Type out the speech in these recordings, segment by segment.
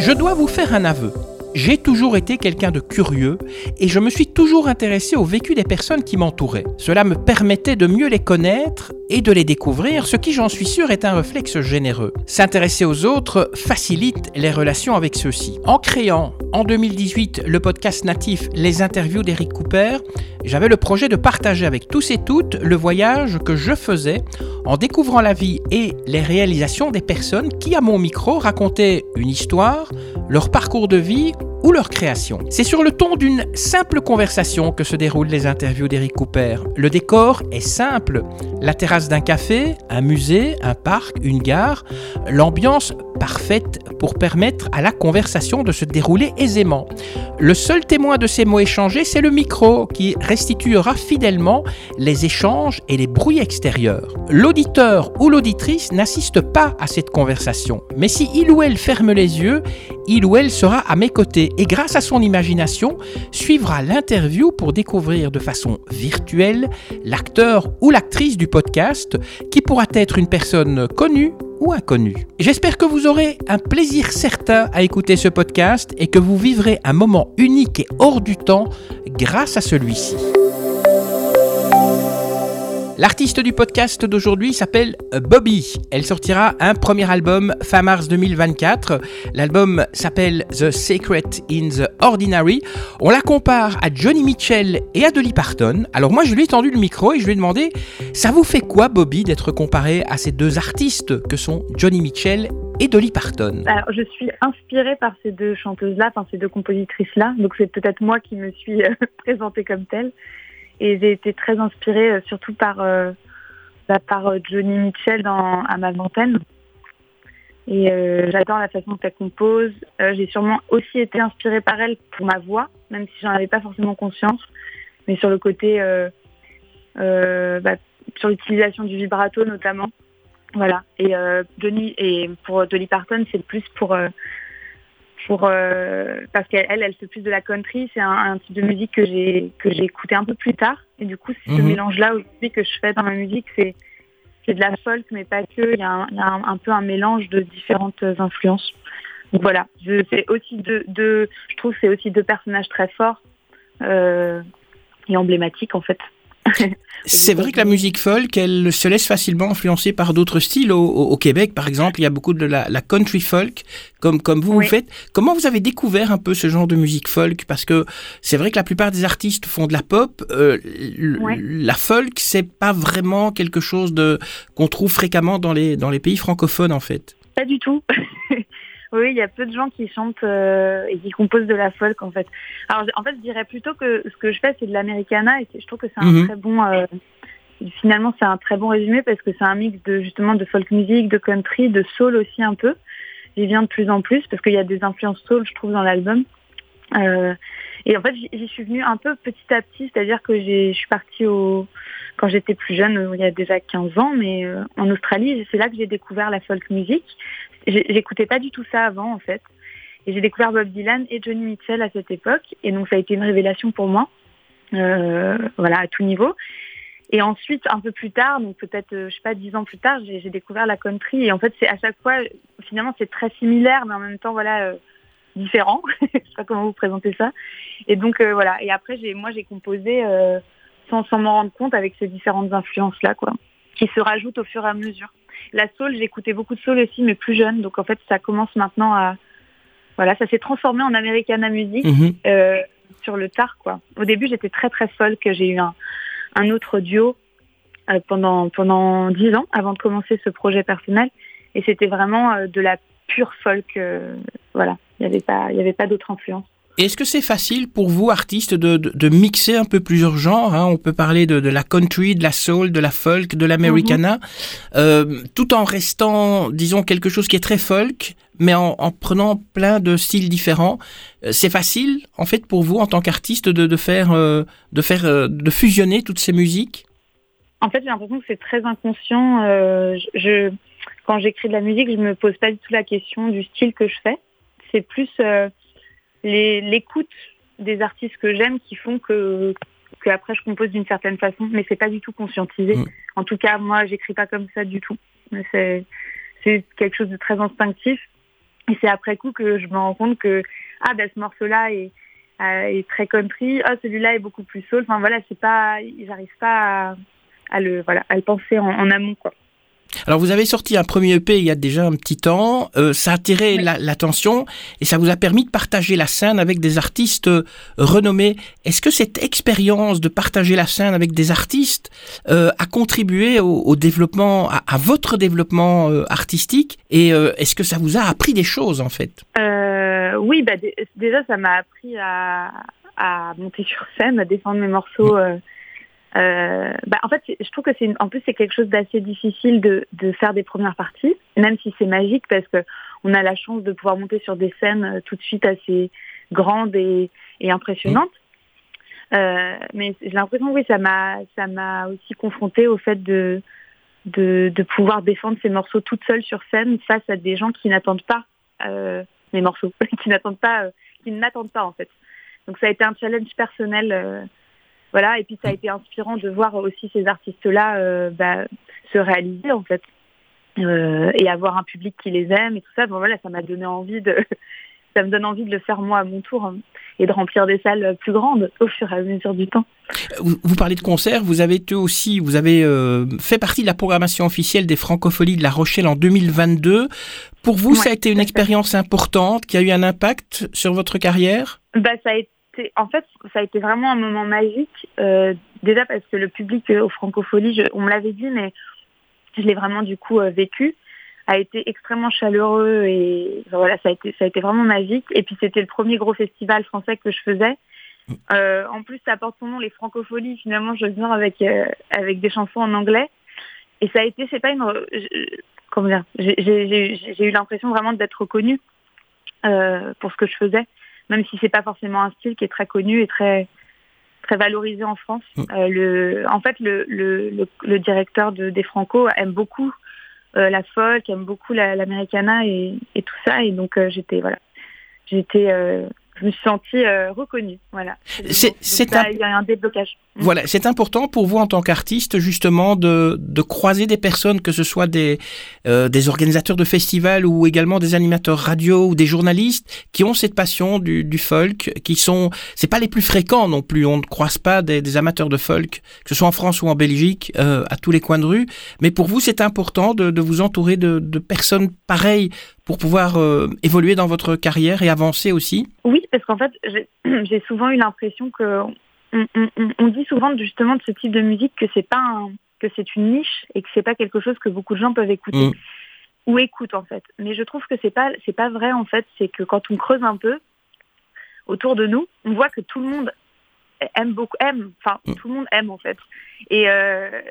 Je dois vous faire un aveu. J'ai toujours été quelqu'un de curieux et je me suis toujours intéressé au vécu des personnes qui m'entouraient. Cela me permettait de mieux les connaître et de les découvrir, ce qui j'en suis sûr est un réflexe généreux. S'intéresser aux autres facilite les relations avec ceux-ci. En créant en 2018 le podcast natif Les interviews d'Eric Cooper, j'avais le projet de partager avec tous et toutes le voyage que je faisais en découvrant la vie et les réalisations des personnes qui, à mon micro, racontaient une histoire, leur parcours de vie ou leur création. C'est sur le ton d'une simple conversation que se déroulent les interviews d'Eric Cooper. Le décor est simple. La terrasse d'un café, un musée, un parc, une gare, l'ambiance parfaite pour permettre à la conversation de se dérouler aisément. Le seul témoin de ces mots échangés, c'est le micro qui restituera fidèlement les échanges et les bruits extérieurs. L'auditeur ou l'auditrice n'assiste pas à cette conversation, mais si il ou elle ferme les yeux, il ou elle sera à mes côtés et grâce à son imagination suivra l'interview pour découvrir de façon virtuelle l'acteur ou l'actrice du podcast qui pourra être une personne connue ou inconnue. J'espère que vous aurez un plaisir certain à écouter ce podcast et que vous vivrez un moment unique et hors du temps grâce à celui-ci. L'artiste du podcast d'aujourd'hui s'appelle Bobby. Elle sortira un premier album fin mars 2024. L'album s'appelle The Secret in the Ordinary. On la compare à Johnny Mitchell et à Dolly Parton. Alors moi je lui ai tendu le micro et je lui ai demandé ça vous fait quoi Bobby d'être comparé à ces deux artistes que sont Johnny Mitchell et Dolly Parton? Alors, je suis inspirée par ces deux chanteuses-là, enfin ces deux compositrices-là, donc c'est peut-être moi qui me suis euh, présentée comme telle. Et j'ai été très inspirée euh, surtout par, euh, bah, par euh, Johnny Mitchell dans À ma vingtaine. Et j'adore la façon dont elle compose. j'ai sûrement aussi été inspirée par elle pour ma voix, même si j'en avais pas forcément conscience. Mais sur le côté, bah, sur l'utilisation du vibrato notamment. Voilà. Et et pour Dolly Parton, c'est plus pour pour euh, parce qu'elle elle fait plus de la country. C'est un, type de musique que j'ai que j'ai écouté un peu plus tard. Et du coup c'est ce mhm. mélange là aussi que je fais dans ma musique c'est c'est de la folk mais pas que. Il y a, un, y a un, peu un mélange de différentes influences. Donc voilà. Je c'est aussi deux, deux je trouve c'est aussi deux personnages très forts euh, et emblématiques en fait c'est vrai que la musique folk, elle se laisse facilement influencer par d'autres styles. Au, Québec, par exemple, il y a beaucoup de la, country folk, comme, comme vous, vous faites. Comment vous avez découvert un peu ce genre de musique folk? Parce que c'est vrai que la plupart des artistes font de la pop. Euh, la folk, c'est pas vraiment quelque chose de qu'on trouve fréquemment dans les, dans les pays francophones, en fait. Pas du tout. Oui, il y a peu de gens qui chantent euh, et qui composent de la folk en fait. Alors en fait, je dirais plutôt que ce que je fais, c'est de l'americana et je trouve que c'est un mhm. très bon. Euh, finalement, c'est un très bon résumé parce que c'est un mix de justement de folk music, de country, de soul aussi un peu. J'y viens de plus en plus parce qu'il y a des influences soul, je trouve, dans l'album. Euh, et en fait, j'y suis venue un peu petit à petit, c'est-à-dire que je suis partie au, quand j'étais plus jeune, il y a déjà 15 ans, mais en Australie, c'est là que j'ai découvert la folk music. J'écoutais pas du tout ça avant en fait. Et j'ai découvert Bob Dylan et Johnny Mitchell à cette époque. Et donc ça a été une révélation pour moi. Euh, voilà, à tout niveau. Et ensuite, un peu plus tard, donc peut-être, euh, je sais pas, dix ans plus tard, j'ai découvert la country. Et en fait, c'est à chaque fois, finalement, c'est très similaire, mais en même temps, voilà, euh, différent. je sais pas comment vous présenter ça. Et donc, voilà. Et après, moi, j'ai composé sans, sans m'en rendre compte avec ces différentes influences-là, quoi, qui se rajoutent au fur et à mesure. La soul, j'écoutais beaucoup de soul aussi, mais plus jeune. Donc en fait, ça commence maintenant à... Voilà, ça s'est transformé en Americana Music mhm. euh, sur le tard, quoi. Au début, j'étais très très folk. J'ai eu un, un autre duo euh, pendant pendant dix ans avant de commencer ce projet personnel, et c'était vraiment euh, de la pure folk. voilà, il n'y avait pas il y avait pas d'autre influence. Est-ce que c'est facile pour vous, artistes, de, de, mixer un peu plusieurs genres hein? On peut parler de, de, la country, de la soul, de la folk, de l'americana, mhm. euh, tout en restant, disons, quelque chose qui est très folk, mais en, en prenant plein de styles différents. Euh, c'est facile, en fait, pour vous, en tant qu'artiste, de, de, faire, euh, de faire, euh, de fusionner toutes ces musiques? En fait, j'ai l'impression que c'est très inconscient. je, quand j'écris de la musique, je me pose pas du tout la question du style que je fais. C'est plus l'écoute des artistes que j'aime qui font que que après je compose d'une certaine façon, mais c'est pas du tout conscientisé. Mm. En tout cas, moi, j'écris pas comme ça du tout. C'est c'est quelque chose de très instinctif. Et c'est après coup que je me rends compte que ah ben ce morceau-là est, est très country, ah celui-là est beaucoup plus soul. Enfin voilà, c'est pas, j'arrive pas à, le voilà à le penser en, en amont quoi. Alors vous avez sorti un premier EP il y a déjà un petit temps, euh, ça a attiré l'attention et ça vous a permis de partager la scène avec des artistes euh, renommés. Est-ce que cette expérience de partager la scène avec des artistes euh, a contribué au, développement, à, votre développement artistique et est-ce que ça vous a appris des choses en fait? Oui, bah, déjà ça m'a appris à, à, monter sur scène, à défendre mes morceaux. Euh, bah, en fait, je trouve que c'est en plus c'est quelque chose d'assez difficile de, de, faire des premières parties, même si c'est magique parce que on a la chance de pouvoir monter sur des scènes euh, tout de suite assez grandes et, et impressionnantes. Euh, mais j'ai l'impression, oui, ça m'a ça m'a aussi confronté au fait de, de, de pouvoir défendre ces morceaux toute seule sur scène face à des gens qui n'attendent pas euh, mes morceaux, qui n'attendent pas, euh, qui ne m'attendent pas en fait. Donc ça a été un challenge personnel euh, voilà, et puis ça a été inspirant de voir aussi ces artistes-là euh, bah, se réaliser en fait. Euh, et avoir un public qui les aime et tout ça. Bon voilà, ça m'a donné envie de, ça me donne envie de le faire moi à mon tour hein, et de remplir des salles plus grandes au fur et à mesure du temps. Vous, parlez de concerts, vous avez été aussi, vous avez euh, fait partie de la programmation officielle des Francopholies de La Rochelle en 2022. Pour vous, ça a été une expérience importante qui a eu un impact sur votre carrière? Bah, ça a été en fait, ça a été vraiment un moment magique. Euh, déjà parce que le public euh, Francopholies, on me l'avait dit, mais je l'ai vraiment du coup euh, vécu, a été extrêmement chaleureux et voilà, ça a été, ça a été vraiment magique. Et puis c'était le premier gros festival français que je faisais. en plus, ça porte son nom, les Francopholies. Finalement, je viens avec avec des chansons en anglais. Et ça a été, c'est pas une, comment dire, j'ai eu l'impression vraiment d'être reconnue pour ce que je faisais même si c'est pas forcément un style qui est très connu et très très valorisé en France. Mm. Euh, le, en fait, le, le, le, directeur de, des Franco aime beaucoup euh, la folk, aime beaucoup l'americana et, et, tout ça, et donc euh, j'étais voilà, j'étais je me suis sentie euh, reconnue. Voilà. C'est un... Un déblocage. Mm. Voilà, c'est important pour vous en tant qu'artiste justement de, de, croiser des personnes, que ce soit des, euh, des organisateurs de festivals ou également des animateurs radio ou des journalistes qui ont cette passion du, du folk, qui sont, c'est pas les plus fréquents non plus. On ne croise pas des, des amateurs de folk, que ce soit en France ou en Belgique, euh, à tous les coins de rue. Mais pour vous, c'est important de, de, vous entourer de, de personnes pareilles pour pouvoir euh, évoluer dans votre carrière et avancer aussi? Oui, parce qu'en fait, j'ai souvent eu l'impression que on, dit souvent justement de ce type de musique que c'est pas que c'est une niche et que c'est pas quelque chose que beaucoup de gens peuvent écouter mm. ou écoutent en fait. Mais je trouve que c'est pas c'est pas vrai en fait. C'est que quand on creuse un peu autour de nous, on voit que tout le monde aime beaucoup aime. Enfin, mm. tout le monde aime en fait. Et euh,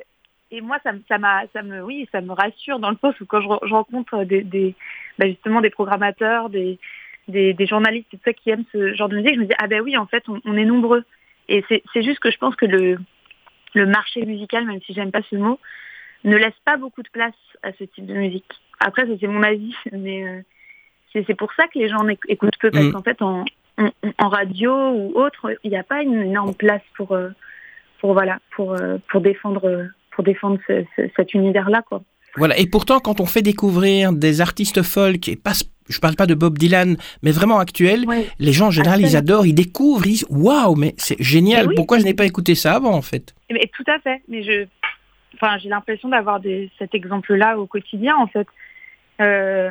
et moi, ça, ça, ça me, oui, ça me rassure dans le sens où quand je, rencontre des, des bah, justement des programmateurs, des, des, des, journalistes et tout ça qui aiment ce genre de musique, je me dis ah ben oui, en fait, on, est nombreux. Et c'est juste que je pense que le, le marché musical, même si j'aime pas ce mot, ne laisse pas beaucoup de place à ce type de musique. Après, c'est mon avis, mais euh, c'est pour ça que les gens écoutent peu, parce mm. qu'en fait, en, en, radio ou autre, il n'y a pas une énorme place pour, euh, pour voilà, pour, euh, pour défendre pour défendre cet univers-là, quoi. Voilà, et pourtant, quand on fait découvrir des artistes folk, et pas, je parle pas de Bob Dylan, mais vraiment actuels, les gens en général, ils adorent, ils découvrent, ils disent Waouh, mais c'est génial, pourquoi je n'ai pas écouté ça avant, en fait? Mais, Tout à fait, mais je, enfin, j'ai l'impression d'avoir cet exemple-là au quotidien, en fait. Euh,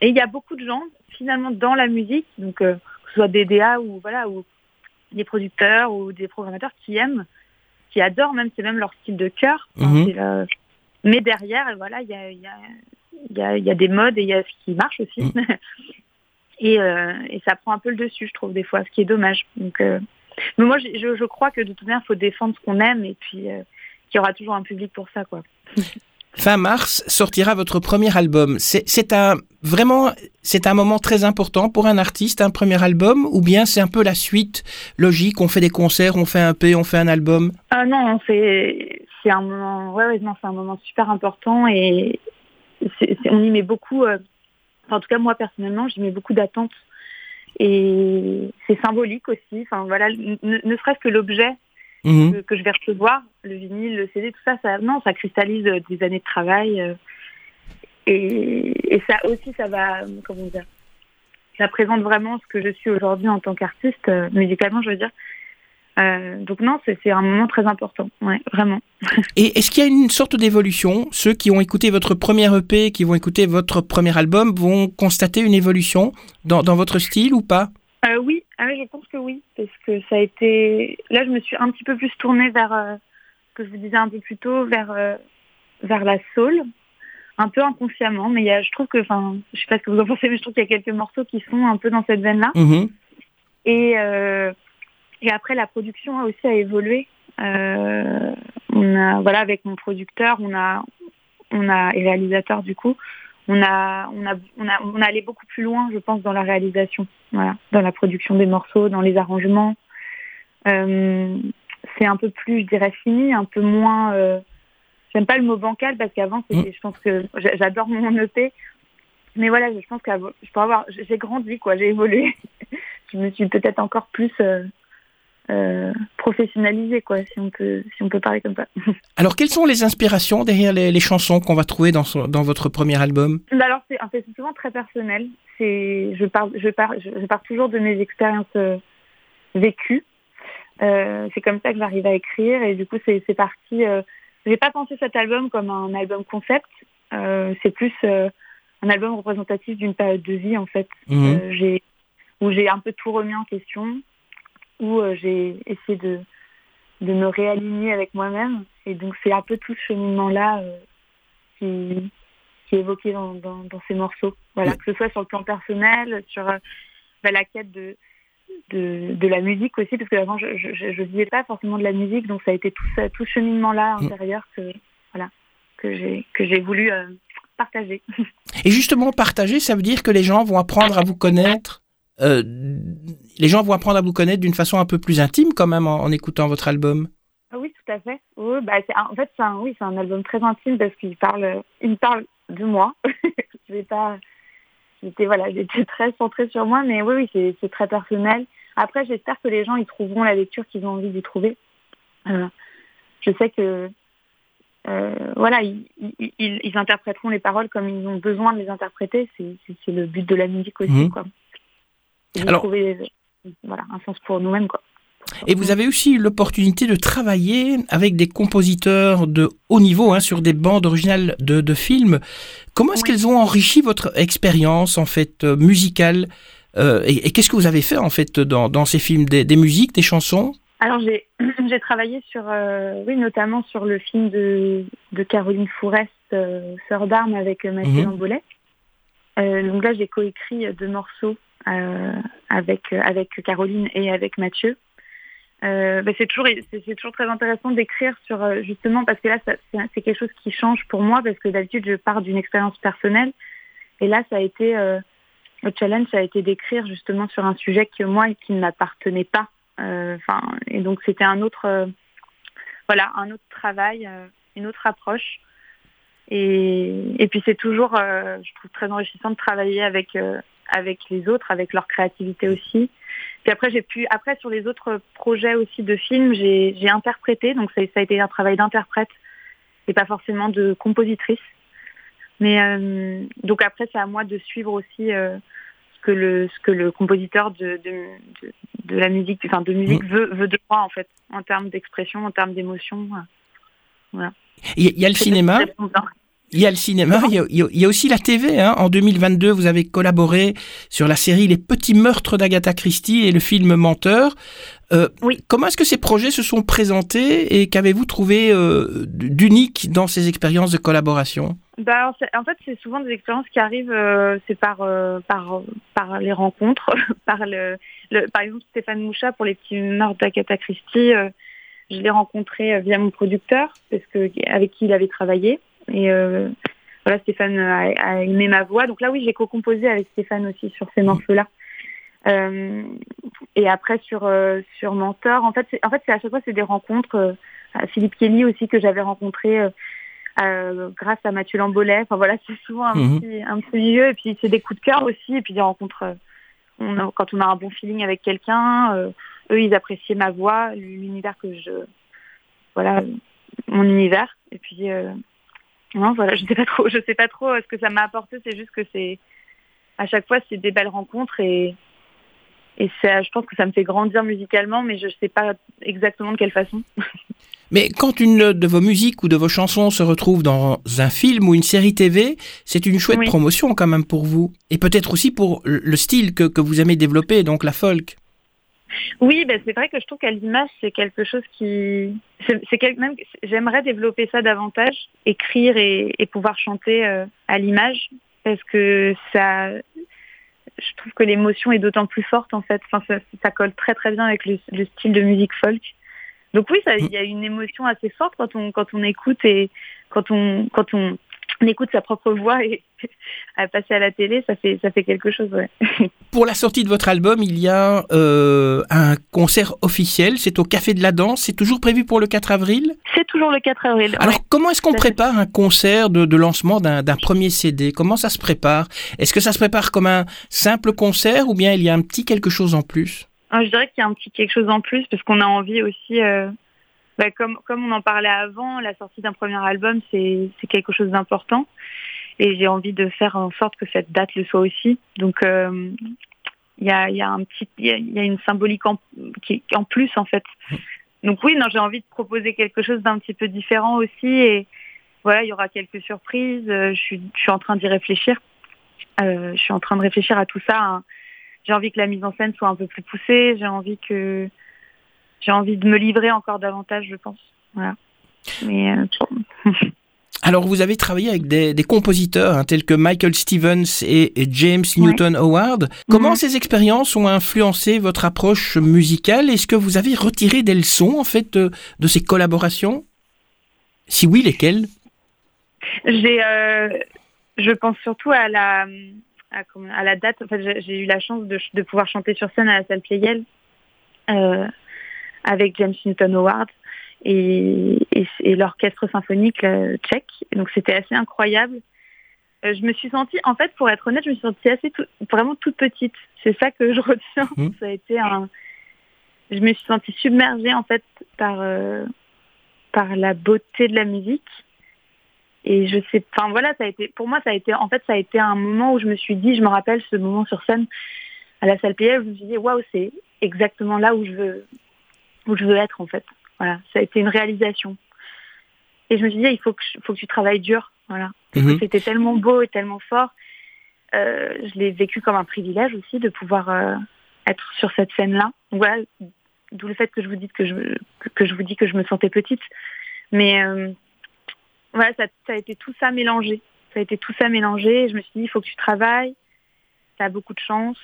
et il y a beaucoup de gens, finalement, dans la musique, donc euh, que ce soit des DA ou, voilà, ou des producteurs ou des programmateurs qui aiment qui adorent même, c'est même leur style de cœur. Mhm. Mais derrière, voilà, il y a, y, a, y a, des modes et il y a ce qui marche aussi. Mhm. et, euh, et, ça prend un peu le dessus, je trouve, des fois, ce qui est dommage. Donc, euh, mais moi, je, je, crois que de toute manière, il faut défendre ce qu'on aime et puis euh, qu'il y aura toujours un public pour ça, quoi. Fin mars sortira votre premier album. C'est un vraiment c'est un moment très important pour un artiste, un premier album, ou bien c'est un peu la suite logique. On fait des concerts, on fait un P, on fait un album? Ah non, c'est c'est un moment ouais, ouais non c'est un moment super important et on y met beaucoup. Euh, en tout cas moi personnellement j'y mets beaucoup d'attentes et c'est symbolique aussi. Enfin voilà, ne, ne serait-ce que l'objet Mhm. que, je vais recevoir, le vinyle, le CD, tout ça, ça non, ça cristallise euh, des années de travail. Euh, et, et, ça aussi, ça va, comment dire, ça présente vraiment ce que je suis aujourd'hui en tant qu'artiste, musicalement, je veux dire. donc non, c'est un moment très important, ouais, vraiment. Et est-ce qu'il y a une sorte d'évolution? Ceux qui ont écouté votre premier EP, qui vont écouter votre premier album, vont constater une évolution dans, dans votre style ou pas? Oui, ah oui, je pense que oui, parce que ça a été. Là, je me suis un petit peu plus tournée vers que je vous disais un peu plus tôt, vers, euh, vers la soul, un peu inconsciemment, mais il y a, je trouve que, enfin, je sais pas ce que vous en pensez, mais je trouve qu'il y a quelques morceaux qui sont un peu dans cette veine-là. Mm-hmm. Et, euh, et après, la production a aussi a évolué. Euh, on a, voilà, avec mon producteur, on a, on a, et réalisateur du coup, on a, on a, on a, on a allé beaucoup plus loin, je pense, dans la réalisation, voilà, dans la production des morceaux, dans les arrangements. Euh, c'est un peu plus, je dirais, fini, un peu moins. Euh, j'aime pas le mot bancal parce qu'avant, mm. je pense que j'adore mon EP. Mais voilà, je pense que je peux avoir, j'ai grandi, quoi, j'ai évolué. je me suis peut-être encore plus euh, euh, professionnalisée, quoi, si on peut, si on peut parler comme ça. alors, quelles sont les inspirations derrière les, chansons qu'on va trouver dans, dans votre premier album? Bah Alors, c'est, c'est souvent très personnel. C'est, je parle, je pars, je pars toujours de mes expériences vécues. Euh, c'est comme ça que j'arrive à écrire et du coup c'est parti. Euh, j'ai pas pensé cet album comme un album concept. Euh, c'est plus un album représentatif d'une période de vie en fait. Mhm. j'ai où j'ai un peu tout remis en question, où j'ai essayé de de me réaligner avec moi-même et donc c'est un peu tout ce cheminement là qui qui est évoqué dans, dans, ces morceaux. Voilà, que ce soit sur le plan personnel, sur bah, la quête de de, la musique aussi, parce que avant je ne vivais pas forcément de la musique, donc ça a été tout, ça, tout ce cheminement-là mm. intérieur que, voilà, que j'ai voulu euh, partager. Et justement, partager, ça veut dire que les gens vont apprendre à vous connaître euh, les gens vont apprendre à vous connaître d'une façon un peu plus intime quand même en, écoutant votre album. Ah oui, tout à fait. Oui, bah, en fait, c'est un, oui, c'est un album très intime parce qu'il parle, il parle de moi. je vais pas, j'étais voilà, j'étais très centrée sur moi, mais oui, oui, c'est très personnel. Après, j'espère que les gens y trouveront la lecture qu'ils ont envie d'y trouver. Euh, je sais que euh, voilà, ils, interpréteront les paroles comme ils ont besoin de les interpréter. C'est le but de la musique aussi, mmh. quoi. Alors, trouver voilà, un sens pour nous-mêmes, quoi. Et vous avez aussi eu l'opportunité de travailler avec des compositeurs de haut niveau hein, sur des bandes originales de, de films. Comment est-ce qu'elles ont enrichi votre expérience en fait euh, musicale euh, Et, qu'est-ce que vous avez fait en fait dans, dans ces films? Des, des, musiques, des chansons? Alors j'ai travaillé sur, euh, oui, notamment sur le film de, de Caroline Fourest, Sœur d'armes avec Mathieu mmh. donc là j'ai coécrit deux morceaux avec avec Caroline et avec Mathieu. Euh, bah, c'est toujours très intéressant d'écrire sur euh, justement parce que là c'est quelque chose qui change pour moi parce que d'habitude je pars d'une expérience personnelle. Et là ça a été euh, le challenge ça a été d'écrire justement sur un sujet que moi qui ne m'appartenait pas. Et donc c'était un autre voilà un autre travail une autre approche. Et, et puis c'est toujours je trouve très enrichissant de travailler avec avec les autres avec leur créativité aussi puis après, j'ai pu, après sur les autres projets aussi de films, j'ai interprété, donc ça, a été un travail d'interprète et pas forcément de compositrice. Mais euh, donc après, c'est à moi de suivre aussi euh, ce que le ce que le compositeur de de, de, la musique, enfin de musique mmh. veut veut de moi en fait, en termes d'expression, en termes d'émotion. Voilà. Il y, a le cinéma. Il y a le cinéma, il y a, aussi la TV. Hein. En 2022, vous avez collaboré sur la série Les Petits Meurtres d'Agatha Christie et le film Menteur. Euh, oui. Comment est-ce que ces projets se sont présentés et qu'avez-vous trouvé euh, d'unique dans ces expériences de collaboration? Bah, en fait, c'est souvent des expériences qui arrivent, euh, c'est par, par, par les rencontres, par le, par exemple Stéphane Moucha pour les petits meurtres d'Agatha Christie. je l'ai rencontré via mon producteur, parce que avec qui il avait travaillé. Et euh, voilà, Stéphane a, aimé ma voix. Donc là, oui, j'ai co-composé avec Stéphane aussi sur ces morceaux-là. Euh, et après sur euh, sur Mentor, en fait, en fait, c'est à chaque fois c'est des rencontres. Philippe Kelly aussi que j'avais rencontré grâce à Mathieu Lambolet. Enfin voilà, c'est souvent un, mhm. petit, un petit milieu. Et puis c'est des coups de cœur aussi. Et puis des rencontres. On quand on a un bon feeling avec quelqu'un, eux ils appréciaient ma voix, l'univers que je, voilà, mon univers. Et puis non, voilà, je sais pas trop, je sais pas trop euh, ce que ça m'a apporté. C'est juste que c'est à chaque fois, c'est des belles rencontres et, et je pense que ça me fait grandir musicalement, mais je ne sais pas exactement de quelle façon. Mais quand une de vos musiques ou de vos chansons se retrouve dans un film ou une série TV, c'est une chouette promotion quand même pour vous. Et peut-être aussi pour le style que, que, vous aimez développer, donc la folk. Oui, ben c'est vrai que je trouve qu'à l'image, c'est quelque chose qui... C'est même J'aimerais développer ça davantage, écrire et, pouvoir chanter euh, à l'image, parce que ça... Je trouve que l'émotion est d'autant plus forte en fait. Enfin, ça, colle très très bien avec le, le style de musique folk. Donc oui, il y a une émotion assez forte quand on, quand on écoute et quand on, quand on écoute sa propre voix et à passer à la télé, ça fait, ça fait quelque chose. Pour la sortie de votre album, il y a euh, un concert officiel, c'est au Café de la Danse, c'est toujours prévu pour le 4 avril? C'est toujours le 4 avril. Alors comment est-ce qu'on prépare un concert de, de lancement d'un premier CD Comment ça se prépare? Est-ce que ça se prépare comme un simple concert ou bien il y a un petit quelque chose en plus? Ah, je dirais qu'il y a un petit quelque chose en plus parce qu'on a envie aussi, euh, bah, comme, comme on en parlait avant, la sortie d'un premier album, c'est quelque chose d'important. Et j'ai envie de faire en sorte que cette date le soit aussi. Donc, euh, il y, a, y, a, un petit, il y, a, une symbolique en, qui, en plus, en fait. Donc oui, non, j'ai envie de proposer quelque chose d'un petit peu différent aussi. Et voilà, il y aura quelques surprises. Euh, je suis, je suis en train d'y réfléchir. je suis en train de réfléchir à tout ça. Hein j'ai envie que la mise en scène soit un peu plus poussée. J'ai envie que j'ai envie de me livrer encore davantage, je pense. Voilà. Mais euh, Alors, vous avez travaillé avec des, compositeurs hein, tels que Michael Stevens et, James Newton Howard. Comment mhm. ces expériences ont influencé votre approche musicale? Est-ce que vous avez retiré des leçons en fait de, ces collaborations? Si oui, lesquelles? J'ai, euh, je pense surtout à la à, la date, en fait, j'ai eu la chance de, pouvoir chanter sur scène à la salle Pleyel euh, avec James Newton Howard et, l'orchestre symphonique tchèque. Donc c'était assez incroyable. Euh, je me suis sentie, en fait, pour être honnête, je me suis sentie assez vraiment toute petite. C'est ça que je retiens. Mmh. Ça a été un. Je me suis sentie submergée en fait par euh, par la beauté de la musique et je sais, enfin voilà, ça a été, pour moi, ça a été, en fait, ça a été un moment où je me suis dit, je me rappelle ce moment sur scène à la salle PL, je me suis dit, waouh, c'est exactement là où je veux, où je veux être en fait. Voilà, ça a été une réalisation. Et je me suis dit, il faut que, faut que tu travailles dur, voilà. Mhm. C'était tellement beau et tellement fort. Euh, je l'ai vécu comme un privilège aussi de pouvoir euh, être sur cette scène-là. Voilà, d'où le fait que je vous dis que je, que je vous dis que je me sentais petite. Mais euh, voilà, ça, a été tout ça mélangé. Ça a été tout ça mélangé. je me suis dit, il faut que tu travailles. Tu as beaucoup de chance.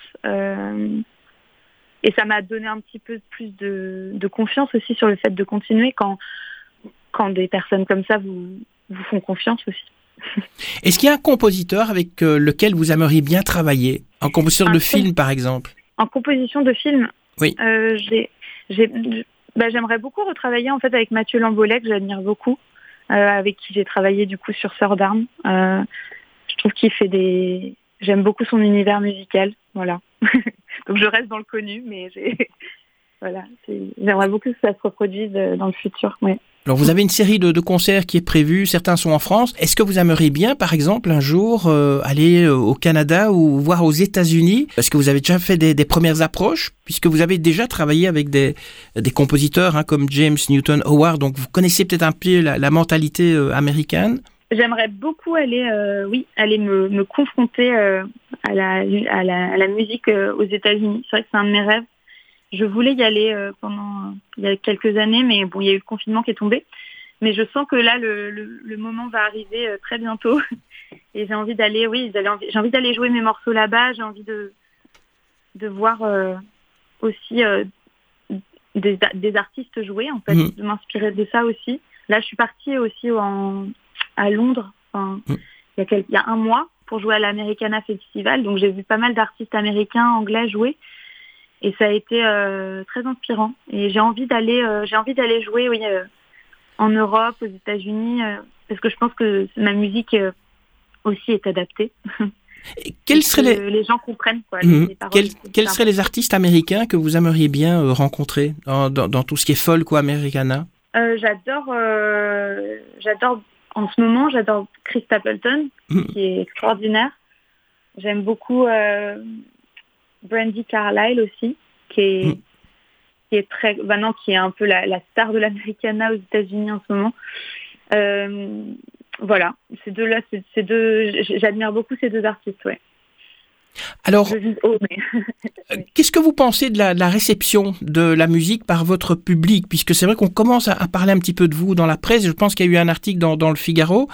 Et ça m'a donné un petit peu plus de, confiance aussi sur le fait de continuer quand, quand des personnes comme ça vous, vous font confiance aussi. Est-ce qu'il y a un compositeur avec euh, lequel vous aimeriez bien travailler? En composition de film, par exemple? En composition de film? Oui. Euh, bah, j'aimerais beaucoup retravailler en fait avec Mathieu Lambolet, que j'admire beaucoup. Euh, avec qui j'ai travaillé du coup sur Sœur d'armes. Euh, je trouve qu'il fait des... J'aime beaucoup son univers musical, voilà. Donc je reste dans le connu, mais voilà, j'aimerais beaucoup que ça se reproduise euh, dans le futur, oui. Alors vous avez une série de, concerts qui est prévue, certains sont en France. Est-ce que vous aimeriez bien, par exemple, un jour euh, aller euh, au Canada ou voir aux États-Unis? Est-ce que vous avez déjà fait des, premières approches, puisque vous avez déjà travaillé avec des, compositeurs hein, comme James Newton Howard, donc vous connaissez peut-être un peu la, mentalité américaine J'aimerais beaucoup aller, oui, aller me, me confronter à, la, à, la, à, la, musique aux États-Unis. C'est vrai que c'est un de mes rêves. Je voulais y aller euh, pendant il y a quelques années, mais bon, il y a eu le confinement qui est tombé. Mais je sens que là, le, le, moment va arriver euh, très bientôt. Et j'ai envie d'aller, oui, j'ai envie d'aller jouer mes morceaux là-bas. J'ai envie de, de voir euh, aussi des, des, artistes jouer, en fait, mmh. de m'inspirer de ça aussi. Là, je suis partie aussi en, à Londres enfin, mmh. il, y a il y a un mois pour jouer à l'Americana Festival. Donc, j'ai vu pas mal d'artistes américains, anglais jouer et ça a été euh, très inspirant. Et j'ai envie d'aller, euh, j'ai envie d'aller jouer, oui, euh, en Europe, aux États-Unis, parce que je pense que ma musique aussi est adaptée. quels seraient les... les gens comprennent quoi, mhm. Quels, seraient les artistes américains que vous aimeriez bien rencontrer dans, dans, tout ce qui est folk ou americana? J'adore, j'adore en ce moment, j'adore Chris Stapleton, mhm. qui est extraordinaire. J'aime beaucoup Brandy Carlyle aussi, qui est, mm. qui est très, maintenant qui est un peu la, la star de l'Americana aux États-Unis en ce moment. voilà, ces deux-là, ces deux, j'admire beaucoup ces deux artistes, ouais. Alors, euh, qu'est-ce que vous pensez de la, réception de la musique par votre public? Puisque c'est vrai qu'on commence à, parler un petit peu de vous dans la presse. Je pense qu'il y a eu un article dans, le Figaro.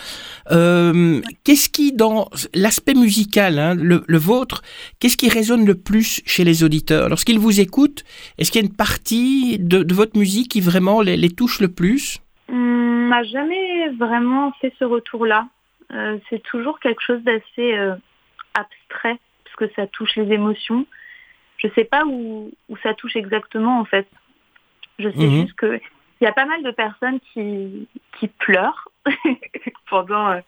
Euh, qu'est-ce qui, dans l'aspect musical, hein, le, vôtre, qu'est-ce qui résonne le plus chez les auditeurs? Lorsqu'ils vous écoutent, est-ce qu'il y a une partie de, votre musique qui vraiment les, touche le plus? On n'a jamais vraiment fait ce retour-là. Euh, c'est toujours quelque chose d'assez abstrait que ça touche les émotions. Je ne sais pas où, ça touche exactement en fait. Je sais mhm. juste qu'il y a pas mal de personnes qui, qui pleurent pendant, euh,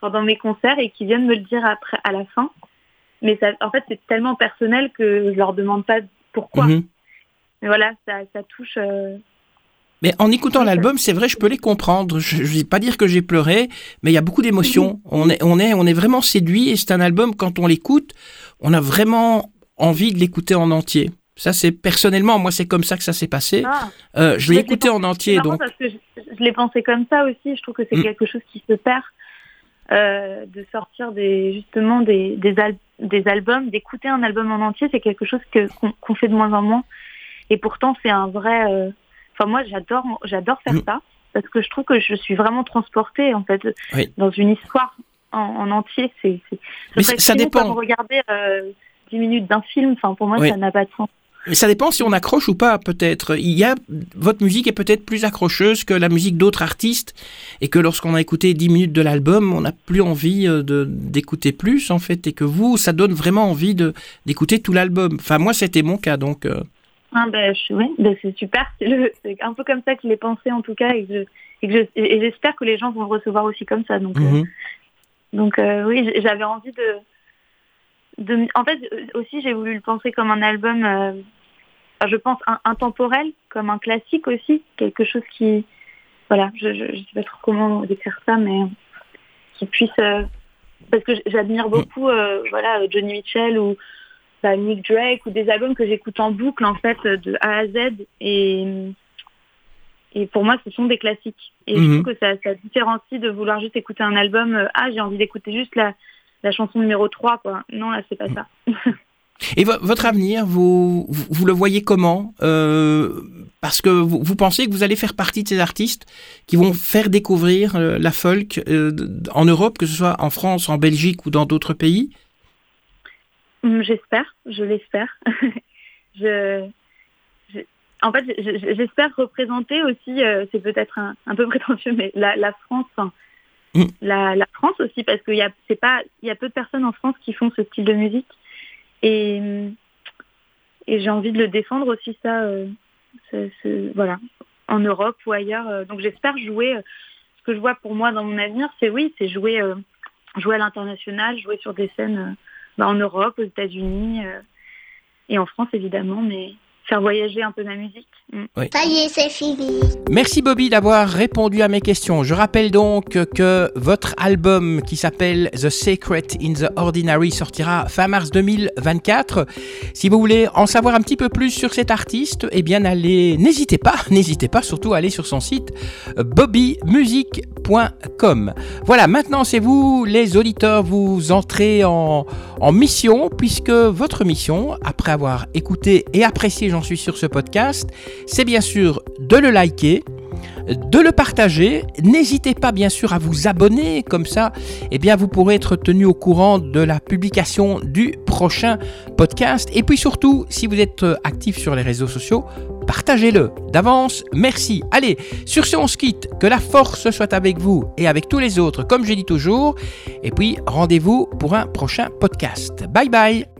pendant mes concerts et qui viennent me le dire après à la fin. Mais ça, en fait, c'est tellement personnel que je leur demande pas pourquoi. Mhm. Mais voilà, ça, touche. Euh, mais en écoutant l'album, c'est vrai, je peux les comprendre. Je ne vais pas dire que j'ai pleuré, mais il y a beaucoup d'émotions. On est, on, est, on est vraiment séduit et c'est un album, quand on l'écoute, on a vraiment envie de l'écouter en entier. Ça, c'est personnellement, moi, c'est comme ça que ça s'est passé. Ah. Euh, je l'ai écouté en entier, donc. Parce que je, l'ai pensé comme ça aussi. Je trouve que c'est mm. quelque chose qui se perd euh, de sortir des justement des des, des albums, d'écouter un album en entier. C'est quelque chose que qu'on fait de moins en moins. Et pourtant, c'est un vrai. Euh, enfin, moi, j'adore j'adore faire ça parce que je trouve que je suis vraiment transportée en fait dans une histoire en, entier. C'est, Mais ça dépend. regarder 10 euh, minutes d'un film. Enfin, pour moi, ça n'a pas de sens. Mais ça dépend si on accroche ou pas, peut-être. Il y a, votre musique est peut-être plus accrocheuse que la musique d'autres artistes, et que lorsqu'on a écouté 10 minutes de l'album, on n'a plus envie euh, de, d'écouter plus, en fait, et que vous, ça donne vraiment envie de, d'écouter tout l'album. Enfin, moi, c'était mon cas, donc. Euh. Ah ben, oui, ben, c'est super. C'est, un peu comme ça que je l'ai pensé, en tout cas, et, que et, et j'espère que les gens vont le recevoir aussi comme ça. Donc, mhm. Donc euh, oui, j'avais envie de, de... En fait, aussi, j'ai voulu le penser comme un album, euh, je pense, intemporel, comme un classique aussi, quelque chose qui... Voilà, je ne sais pas trop comment décrire ça, mais qui puisse... Euh, parce que j'admire beaucoup voilà, Johnny Mitchell ou bah, Nick Drake ou des albums que j'écoute en boucle en fait de A à Z et et pour moi, ce sont des classiques. Et je mhm. trouve que ça, ça, différencie de vouloir juste écouter un album. Euh, ah, j'ai envie d'écouter juste la, la, chanson numéro 3, quoi. Non, là, c'est pas ça. Et votre avenir, vous, vous, le voyez comment euh, Parce que vous, vous, pensez que vous allez faire partie de ces artistes qui vont faire découvrir euh, la folk en Europe, que ce soit en France, en Belgique ou dans d'autres pays? J'espère, je l'espère. je, en fait, j'espère représenter aussi, euh, c'est peut-être un, peu prétentieux, mais la, France, mm. la, France aussi, parce qu'il y a, c'est pas, il y a peu de personnes en France qui font ce style de musique, et, et j'ai envie de le défendre aussi ça, euh, voilà, en Europe ou ailleurs. Euh, donc j'espère jouer. ce que je vois pour moi dans mon avenir, c'est oui, c'est jouer, jouer à l'international, jouer sur des scènes bah, en Europe, aux États-Unis et en France évidemment, mais faire voyager un peu ma musique. Mm. Ça y est, c'est fini. Merci Bobby d'avoir répondu à mes questions. Je rappelle donc que votre album qui s'appelle The Secret in the Ordinary sortira fin mars 2024. Si vous voulez en savoir un petit peu plus sur cet artiste, eh bien allez, n'hésitez pas, n'hésitez pas surtout à aller sur son site bobbymusic.com. Voilà, maintenant c'est vous les auditeurs, vous entrez en, en mission puisque votre mission, après avoir écouté et apprécié j'en suis sur ce podcast, c'est bien sûr de le liker, de le partager. N'hésitez pas bien sûr à vous abonner, comme ça, eh bien, vous pourrez être tenu au courant de la publication du prochain podcast. Et puis surtout, si vous êtes actif sur les réseaux sociaux, partagez-le. D'avance, merci. Allez, sur ce, on se quitte. Que la force soit avec vous et avec tous les autres, comme j'ai dit toujours. Et puis, rendez-vous pour un prochain podcast. Bye bye